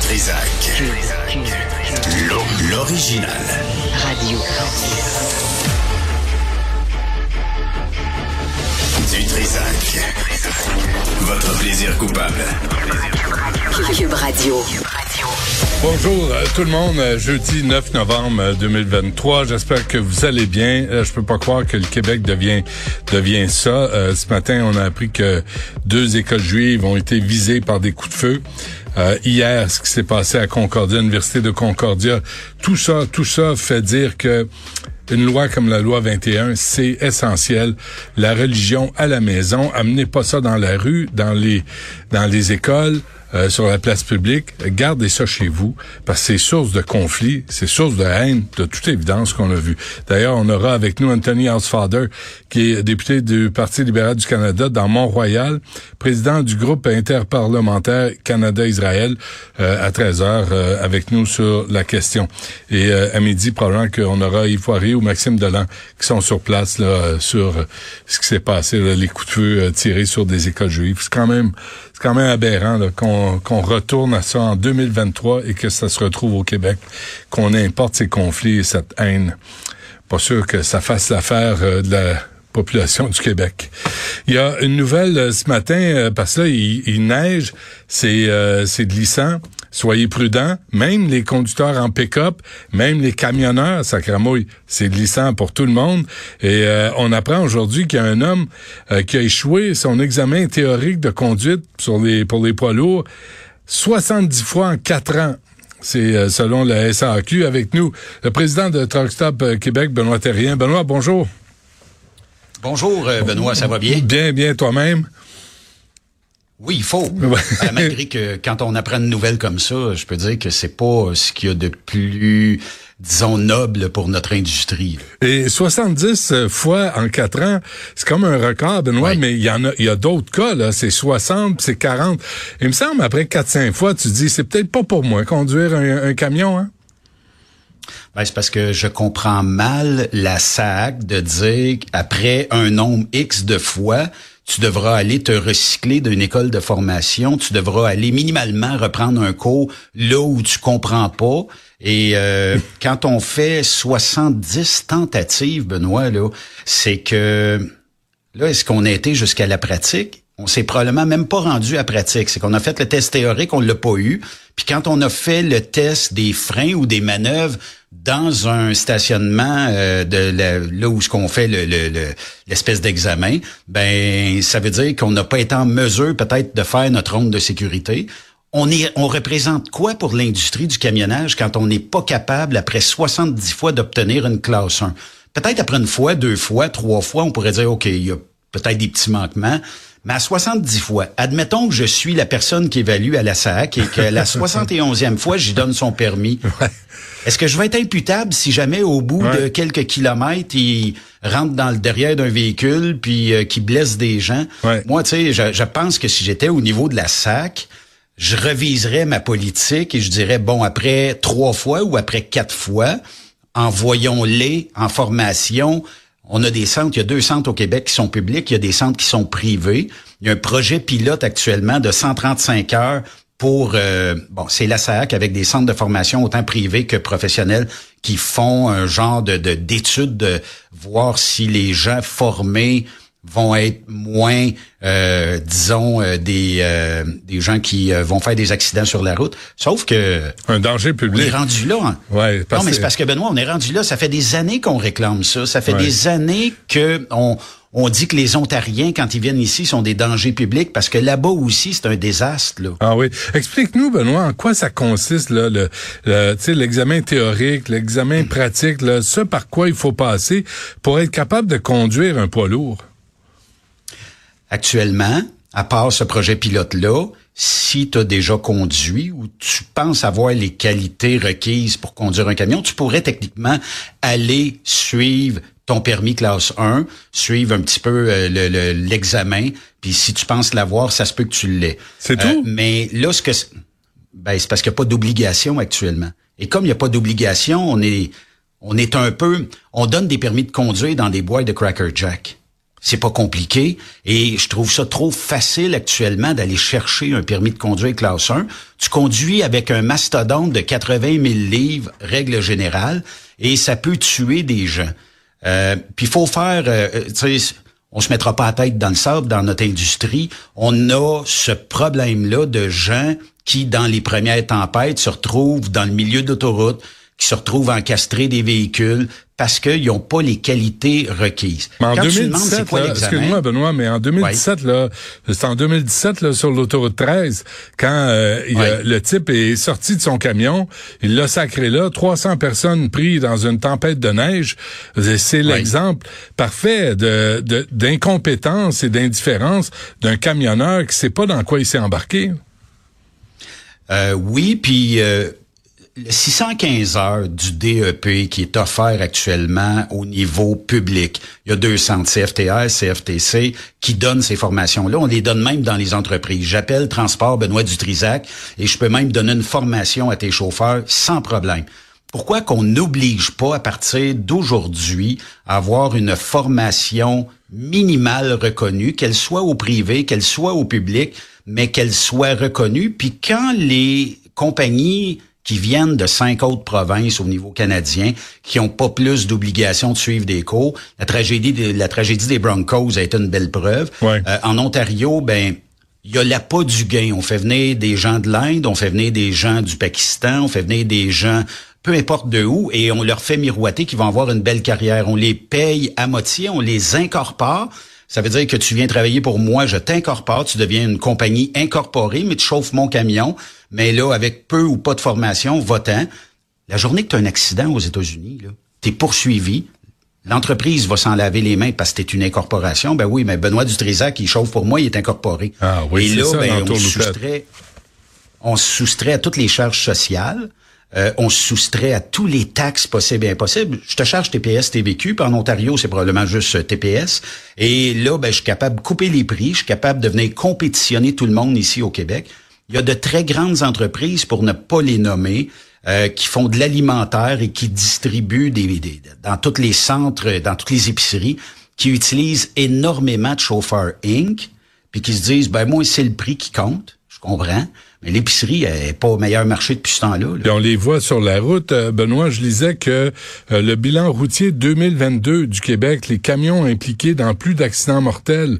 Trisac. L'original. Radio. Du Trisac. Votre plaisir coupable. Cube Radio. Bonjour euh, tout le monde, Euh, jeudi 9 novembre euh, 2023. J'espère que vous allez bien. Euh, Je peux pas croire que le Québec devient devient ça. Euh, ce matin, on a appris que deux écoles juives ont été visées par des coups de feu. Euh, hier, ce qui s'est passé à Concordia, l'université de Concordia, tout ça, tout ça fait dire que une loi comme la loi 21, c'est essentiel. La religion à la maison, amenez pas ça dans la rue, dans les dans les écoles. Euh, sur la place publique, gardez ça chez vous, parce que c'est source de conflit, c'est source de haine, de toute évidence qu'on a vu. D'ailleurs, on aura avec nous Anthony Housefather, qui est député du Parti libéral du Canada dans Mont-Royal, président du groupe interparlementaire Canada-Israël, euh, à 13 heures, euh, avec nous sur la question. Et euh, à midi, probablement qu'on aura Yves Poirier ou Maxime Delan qui sont sur place là, euh, sur ce qui s'est passé, là, les coups de feu tirés sur des écoles juives. C'est quand même c'est quand même aberrant qu'on retourne à ça en 2023 et que ça se retrouve au Québec, qu'on importe ces conflits et cette haine. Pas sûr que ça fasse l'affaire euh, de la population du Québec. Il y a une nouvelle euh, ce matin, euh, parce que là, il, il neige, c'est euh, c'est glissant. Soyez prudents, même les conducteurs en pick-up, même les camionneurs, sacramouille, c'est glissant pour tout le monde. Et euh, on apprend aujourd'hui qu'il y a un homme euh, qui a échoué son examen théorique de conduite sur les pour les poids lourds 70 fois en quatre ans. C'est euh, selon la SAQ avec nous, le président de Truck Stop Québec, Benoît Terrien. Benoît, bonjour. Bonjour, Benoît, ça va bien? Bien, bien toi-même? Oui, il faut. Euh, malgré que quand on apprend une nouvelle comme ça, je peux dire que c'est pas ce qu'il y a de plus, disons, noble pour notre industrie. Et 70 fois en quatre ans, c'est comme un record, Benoît, Oui. mais il y en a, il y a d'autres cas, là. C'est 60, c'est 40. Il me semble, après 4-5 fois, tu dis, c'est peut-être pas pour moi conduire un, un camion, hein? Ben, c'est parce que je comprends mal la SAC de dire qu'après un nombre X de fois, tu devras aller te recycler d'une école de formation, tu devras aller minimalement reprendre un cours là où tu comprends pas. Et euh, quand on fait 70 tentatives, Benoît, là, c'est que là, est-ce qu'on a été jusqu'à la pratique? On s'est probablement même pas rendu à pratique. C'est qu'on a fait le test théorique, on l'a pas eu. Puis quand on a fait le test des freins ou des manœuvres dans un stationnement euh, de la- là où ce qu'on fait le- le- le- l'espèce d'examen, ben ça veut dire qu'on n'a pas été en mesure peut-être de faire notre ronde de sécurité. On est, on représente quoi pour l'industrie du camionnage quand on n'est pas capable après 70 fois d'obtenir une classe 1? Peut-être après une fois, deux fois, trois fois, on pourrait dire OK, il y a peut-être des petits manquements. Mais à 70 fois, admettons que je suis la personne qui évalue à la SAC et que la 71e fois, j'y donne son permis. Est-ce que je vais être imputable si jamais au bout Ouais. de quelques kilomètres, il rentre dans le derrière d'un véhicule puis euh, qui blesse des gens? Ouais. Moi, tu sais, je, je pense que si j'étais au niveau de la SAC, je reviserais ma politique et je dirais, bon, après trois fois ou après quatre fois, envoyons-les en formation. On a des centres, il y a deux centres au Québec qui sont publics, il y a des centres qui sont privés. Il y a un projet pilote actuellement de 135 heures pour, euh, bon, c'est la SAC avec des centres de formation autant privés que professionnels qui font un genre de de- d'études de, voir si les gens formés vont être moins, euh, disons, euh, des, euh, des gens qui vont faire des accidents sur la route. Sauf que... Un danger public. On est rendu là. Hein. Ouais, non, mais c'est parce que, Benoît, on est rendu là. Ça fait des années qu'on réclame ça. Ça fait des années que on, on dit que les Ontariens, quand ils viennent ici, sont des dangers publics parce que là-bas aussi, c'est un désastre. Là. Ah oui. Explique-nous, Benoît, en quoi ça consiste, là, le, l'examen théorique, l'examen pratique, là, ce par quoi il faut passer pour être capable de conduire un poids lourd? Actuellement, à part ce projet pilote-là, si tu as déjà conduit ou tu penses avoir les qualités requises pour conduire un camion, tu pourrais techniquement aller suivre ton permis classe 1, suivre un petit peu euh, l'examen, puis si tu penses l'avoir, ça se peut que tu l'aies. C'est tout? Euh, mais là, ce que ben, c'est parce qu'il n'y a pas d'obligation actuellement. Et comme il n'y a pas d'obligation, on est on est un peu on donne des permis de conduire dans des boîtes de Cracker Jack. C'est pas compliqué et je trouve ça trop facile actuellement d'aller chercher un permis de conduire classe 1. Tu conduis avec un mastodonte de 80 000 livres, règle générale, et ça peut tuer des gens. Euh, puis il faut faire, euh, euh, on se mettra pas la tête dans le sable dans notre industrie. On a ce problème-là de gens qui, dans les premières tempêtes, se retrouvent dans le milieu d'autoroute, qui se retrouvent encastrés des véhicules parce qu'ils n'ont pas les qualités requises. Mais en 2017, excuse-moi Benoît, mais en 2017, là, c'est en 2017 là, sur l'autoroute 13, quand euh, le type est sorti de son camion, il l'a sacré là, 300 personnes prises dans une tempête de neige. C'est l'exemple parfait de d'incompétence et d'indifférence d'un camionneur qui sait pas dans quoi il s'est embarqué. Euh, oui, puis euh, le 615 heures du DEP qui est offert actuellement au niveau public, il y a deux centres, CFTR, CFTC, qui donnent ces formations-là. On les donne même dans les entreprises. J'appelle Transport Benoît Dutrisac et je peux même donner une formation à tes chauffeurs sans problème. Pourquoi qu'on n'oblige pas à partir d'aujourd'hui à avoir une formation minimale reconnue, qu'elle soit au privé, qu'elle soit au public, mais qu'elle soit reconnue, puis quand les compagnies qui viennent de cinq autres provinces au niveau canadien, qui ont pas plus d'obligation de suivre des cours. La tragédie, de, la tragédie des Broncos a été une belle preuve. Euh, en Ontario, ben il y a l'appât du gain. On fait venir des gens de l'Inde, on fait venir des gens du Pakistan, on fait venir des gens peu importe de où, et on leur fait miroiter qu'ils vont avoir une belle carrière. On les paye à moitié, on les incorpore. Ça veut dire que tu viens travailler pour moi, je t'incorpore, tu deviens une compagnie incorporée, mais tu chauffes mon camion. Mais là, avec peu ou pas de formation, votant, la journée que tu as un accident aux États-Unis, tu es poursuivi. L'entreprise va s'en laver les mains parce que tu une incorporation. Ben oui, mais Benoît Dutrisac, qui chauffe pour moi, il est incorporé. Ah oui, Et là, ça, ben, on, se soustrait, on se soustrait à toutes les charges sociales. Euh, on se soustrait à tous les taxes possibles et impossibles. Je te charge TPS, TVQ, puis en Ontario, c'est probablement juste euh, TPS. Et là, ben, je suis capable de couper les prix, je suis capable de venir compétitionner tout le monde ici au Québec. Il y a de très grandes entreprises, pour ne pas les nommer, euh, qui font de l'alimentaire et qui distribuent des, dans tous les centres, dans toutes les épiceries, qui utilisent énormément de chauffeurs Inc., puis qui se disent, ben moi, c'est le prix qui compte, je comprends, mais l'épicerie n'est pas au meilleur marché depuis ce temps-là. on les voit sur la route. Euh, Benoît, je lisais que euh, le bilan routier 2022 du Québec, les camions impliqués dans plus d'accidents mortels,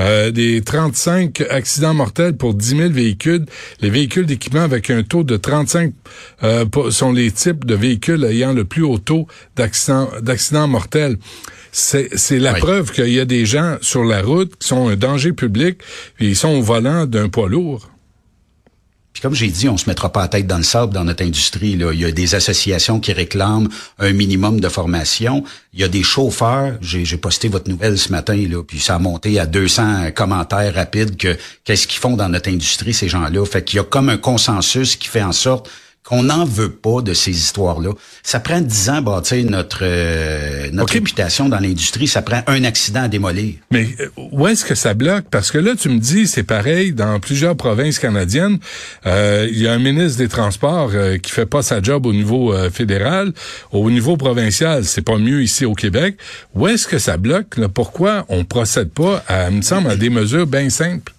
euh, des 35 accidents mortels pour 10 000 véhicules. Les véhicules d'équipement avec un taux de 35 sont les types de véhicules ayant le plus haut taux d'accidents d'accidents mortels. C'est la preuve qu'il y a des gens sur la route qui sont un danger public, puis ils sont au volant d'un poids lourd. Puis comme j'ai dit, on se mettra pas la tête dans le sable dans notre industrie. Là. Il y a des associations qui réclament un minimum de formation. Il y a des chauffeurs. J'ai, posté votre nouvelle ce matin, là, puis ça a monté à 200 commentaires rapides que qu'est-ce qu'ils font dans notre industrie, ces gens-là. Fait qu'il y a comme un consensus qui fait en sorte qu'on n'en veut pas de ces histoires-là. Ça prend dix ans à bâtir notre, euh, notre réputation dans l'industrie. Ça prend un accident à démolir. Mais euh, où est-ce que ça bloque? Parce que là, tu me dis, c'est pareil dans plusieurs provinces canadiennes. Euh, il y a un ministre des Transports qui fait pas sa job au niveau fédéral. Au niveau provincial, c'est pas mieux ici au Québec. Où est-ce que ça bloque? Pourquoi on procède pas, à, me semble, à des mesures bien simples?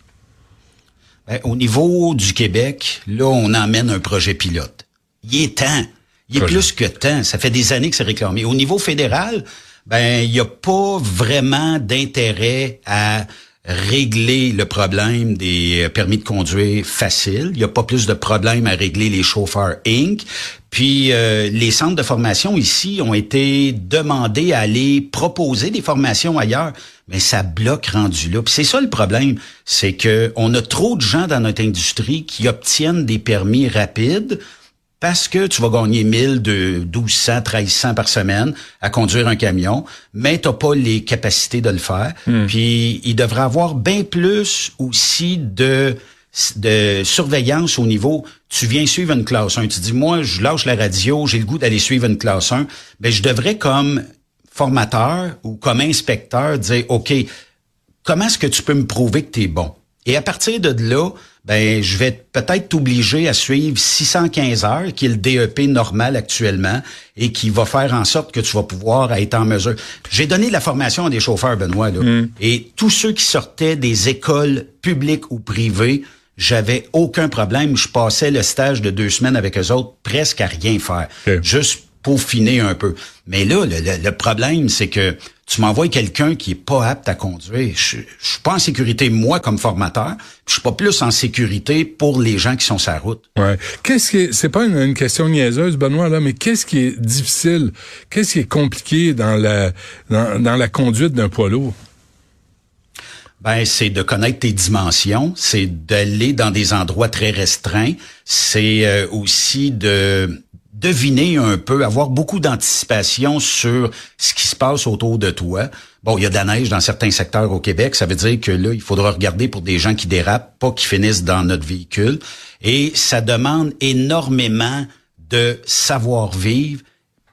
Ben, au niveau du Québec, là, on emmène un projet pilote. Il est temps. Il est plus que temps. Ça fait des années que c'est réclamé. Au niveau fédéral, ben il n'y a pas vraiment d'intérêt à régler le problème des euh, permis de conduire facile. Il n'y a pas plus de problème à régler les chauffeurs Inc. Puis euh, les centres de formation ici ont été demandés à aller proposer des formations ailleurs, mais ça bloque rendu là. Puis c'est ça le problème, c'est que on a trop de gens dans notre industrie qui obtiennent des permis rapides parce que tu vas gagner 1000, de 1200, 1300 par semaine à conduire un camion, mais tu pas les capacités de le faire. Puis il devrait avoir bien plus aussi de de surveillance au niveau tu viens suivre une classe 1 tu dis moi je lâche la radio j'ai le goût d'aller suivre une classe 1 mais je devrais comme formateur ou comme inspecteur dire OK comment est-ce que tu peux me prouver que tu es bon? Et à partir de là ben je vais peut-être t'obliger à suivre 615 heures, qui est le DEP normal actuellement, et qui va faire en sorte que tu vas pouvoir être en mesure. J'ai donné de la formation à des chauffeurs, Benoît, là, et tous ceux qui sortaient des écoles publiques ou privées, j'avais aucun problème. Je passais le stage de deux semaines avec eux autres presque à rien faire. Ok. Juste peaufiner un peu. Mais là, le problème, c'est que tu m'envoies quelqu'un qui est pas apte à conduire. Je, je suis pas en sécurité, moi, comme formateur. Je suis pas plus en sécurité pour les gens qui sont sur la route. Ouais. Qu'est-ce qui est, c'est pas une, une question niaiseuse, Benoît, là, mais qu'est-ce qui est difficile, qu'est-ce qui est compliqué dans la, dans, dans la conduite d'un poids lourd? Ben, c'est de connaître tes dimensions, c'est d'aller dans des endroits très restreints, c'est euh, aussi de deviner un peu, avoir beaucoup d'anticipation sur ce qui se passe autour de toi. Bon, il y a de la neige dans certains secteurs au Québec, ça veut dire que là, il faudra regarder pour des gens qui dérapent, pas qui finissent dans notre véhicule. Et ça demande énormément de savoir-vivre.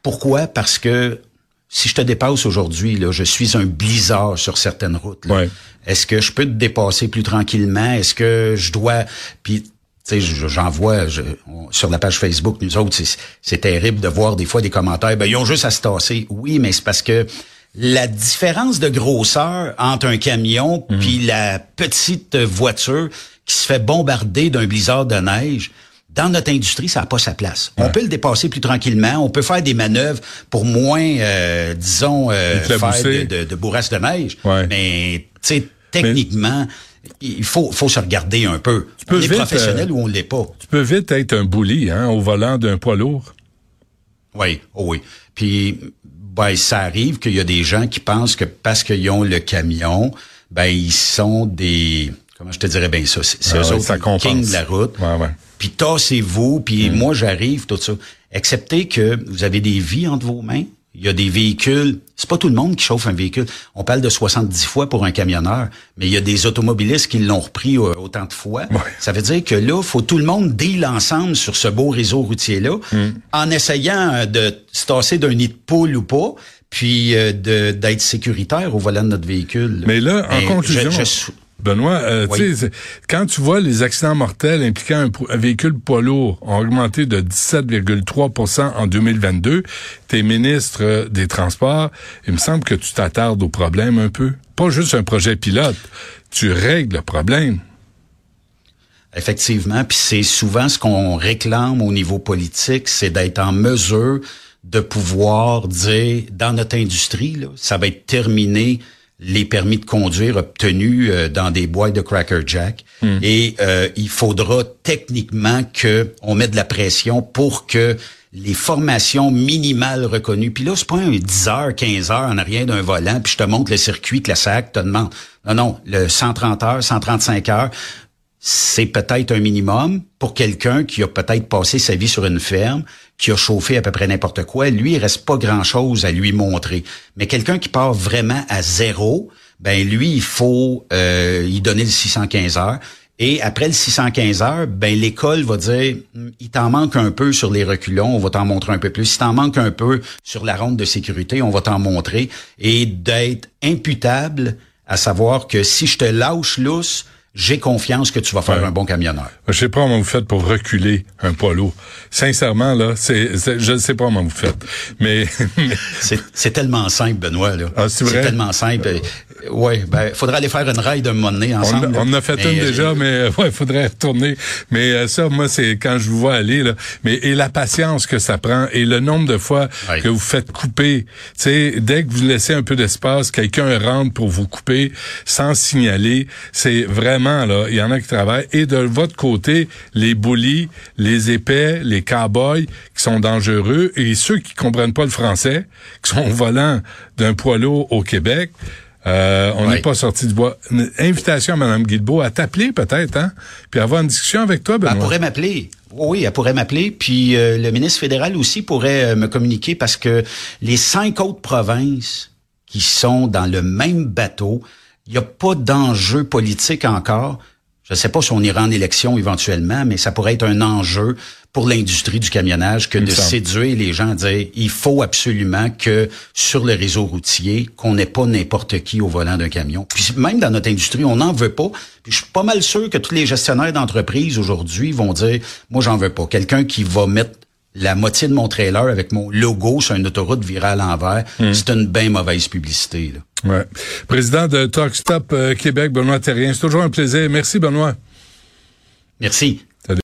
Pourquoi? Parce que si je te dépasse aujourd'hui, là, je suis un blizzard sur certaines routes. Ouais. Est-ce que je peux te dépasser plus tranquillement? Est-ce que je dois... Puis, tu sais, je- j'en vois je- on- sur la page Facebook, nous autres, c'est- terrible de voir des fois des commentaires. Ben, ils ont juste à se tasser. Oui, mais c'est parce que la différence de grosseur entre un camion puis la petite voiture qui se fait bombarder d'un blizzard de neige, dans notre industrie, ça n'a pas sa place. On peut le dépasser plus tranquillement. On peut faire des manœuvres pour moins, euh, disons, euh, faire de, de, de de neige. Ouais. Mais, tu sais, techniquement, il faut, faut se regarder un peu. peux on est vite, professionnel euh, ou on l'est pas. Tu peux vite être un bully, hein, au volant d'un poids lourd. Oui, oh oui. Puis, ben, ça arrive qu'il y a des gens qui pensent que parce qu'ils ont le camion, ben, ils sont des... Comment je te dirais bien ça? C'est Ah eux autres ça kings de la route. Ouais, ouais. Puis tassez-vous, puis moi, j'arrive, tout ça. Acceptez que vous avez des vies entre vos mains. Il y a des véhicules. C'est pas tout le monde qui chauffe un véhicule. On parle de 70 fois pour un camionneur, mais il y a des automobilistes qui l'ont repris euh, autant de fois. Ouais. Ça veut dire que là, faut tout le monde deal ensemble sur ce beau réseau routier-là, en essayant euh, de se tasser d'un nid de poule ou pas, puis euh, de- d'être sécuritaire au volant de notre véhicule. Mais là, en Ben, conclusion, je- je- Benoît, euh, Oui. tu sais, c'est- quand tu vois les accidents mortels impliquant un véhicule poids lourd ont augmenté de 17,3% en 2022, t'es ministre euh, des Transports, il me semble que tu t'attardes au problème un peu. Pas juste un projet pilote, tu règles le problème. Effectivement, puis c'est souvent ce qu'on réclame au niveau politique, c'est d'être en mesure de pouvoir dire dans notre industrie, là, ça va être terminé les permis de conduire obtenus euh, dans des boîtes de Cracker Jack et euh, il faudra techniquement que on mette de la pression pour que les formations minimales reconnues. Puis là, c'est pas un 10 heures, 15 heures en arrière d'un volant, puis je te montre le circuit que la SAC te demande. Non, non, le 130 heures, 135 heures, c'est peut-être un minimum pour quelqu'un qui a peut-être passé sa vie sur une ferme, qui a chauffé à peu près n'importe quoi. Lui, il reste pas grand-chose à lui montrer. Mais quelqu'un qui part vraiment à zéro, ben lui, il faut euh, y donner le 615 heures. Et après le 615 heures, ben l'école va dire, il t'en manque un peu sur les reculons, on va t'en montrer un peu plus. Il t'en manque un peu sur la ronde de sécurité, on va t'en montrer. Et d'être imputable, à savoir que si je te lâche lousse, j'ai confiance que tu vas faire Ouais. un bon camionneur. Je sais pas comment vous faites pour reculer un poids lourd. Sincèrement, là, c'est, c'est- je ne sais pas comment vous faites. Mais, mais C'est tellement simple, Benoît. Là. Ah, c'est vrai? tellement simple. Oui, ben, faudrait aller faire une ride un moment donné ensemble. On, on en a fait Mais, une euh, déjà, mais ouais, faudrait retourner. Mais euh, ça, moi, c'est quand je vous vois aller, là. Mais et la patience que ça prend et le nombre de fois Oui. que vous faites couper. Tu sais, dès que vous laissez un peu d'espace, quelqu'un rentre pour vous couper sans signaler. C'est vraiment là, il y en a qui travaillent. Et de votre côté, les bullies, les épais, les cowboys qui sont dangereux et ceux qui comprennent pas le français, qui sont au volant d'un poids lourd au Québec. Euh, on n'est Oui. pas sorti du bois. Une invitation à Mme Guilbeault à t'appeler peut-être, hein? Puis avoir une discussion avec toi, Elle Benoît. pourrait m'appeler. Oui, elle pourrait m'appeler. Puis euh, le ministre fédéral aussi pourrait euh, me communiquer parce que les cinq autres provinces qui sont dans le même bateau, il n'y a pas d'enjeu politique encore. Je ne sais pas si on ira en élection éventuellement, mais ça pourrait être un enjeu pour l'industrie du camionnage que de séduire les gens à dire il faut absolument que sur le réseau routier, qu'on n'ait pas n'importe qui au volant d'un camion. Puis même dans notre industrie, on n'en veut pas. Puis je suis pas mal sûr que tous les gestionnaires d'entreprise aujourd'hui vont dire moi j'en veux pas. Quelqu'un qui va mettre la moitié de mon trailer avec mon logo sur une autoroute virée à l'envers, c'est une bien mauvaise publicité. Là. Ouais. Président de Talk Stop euh, Québec, Benoît Terrien. C'est toujours un plaisir. Merci, Benoît. Merci.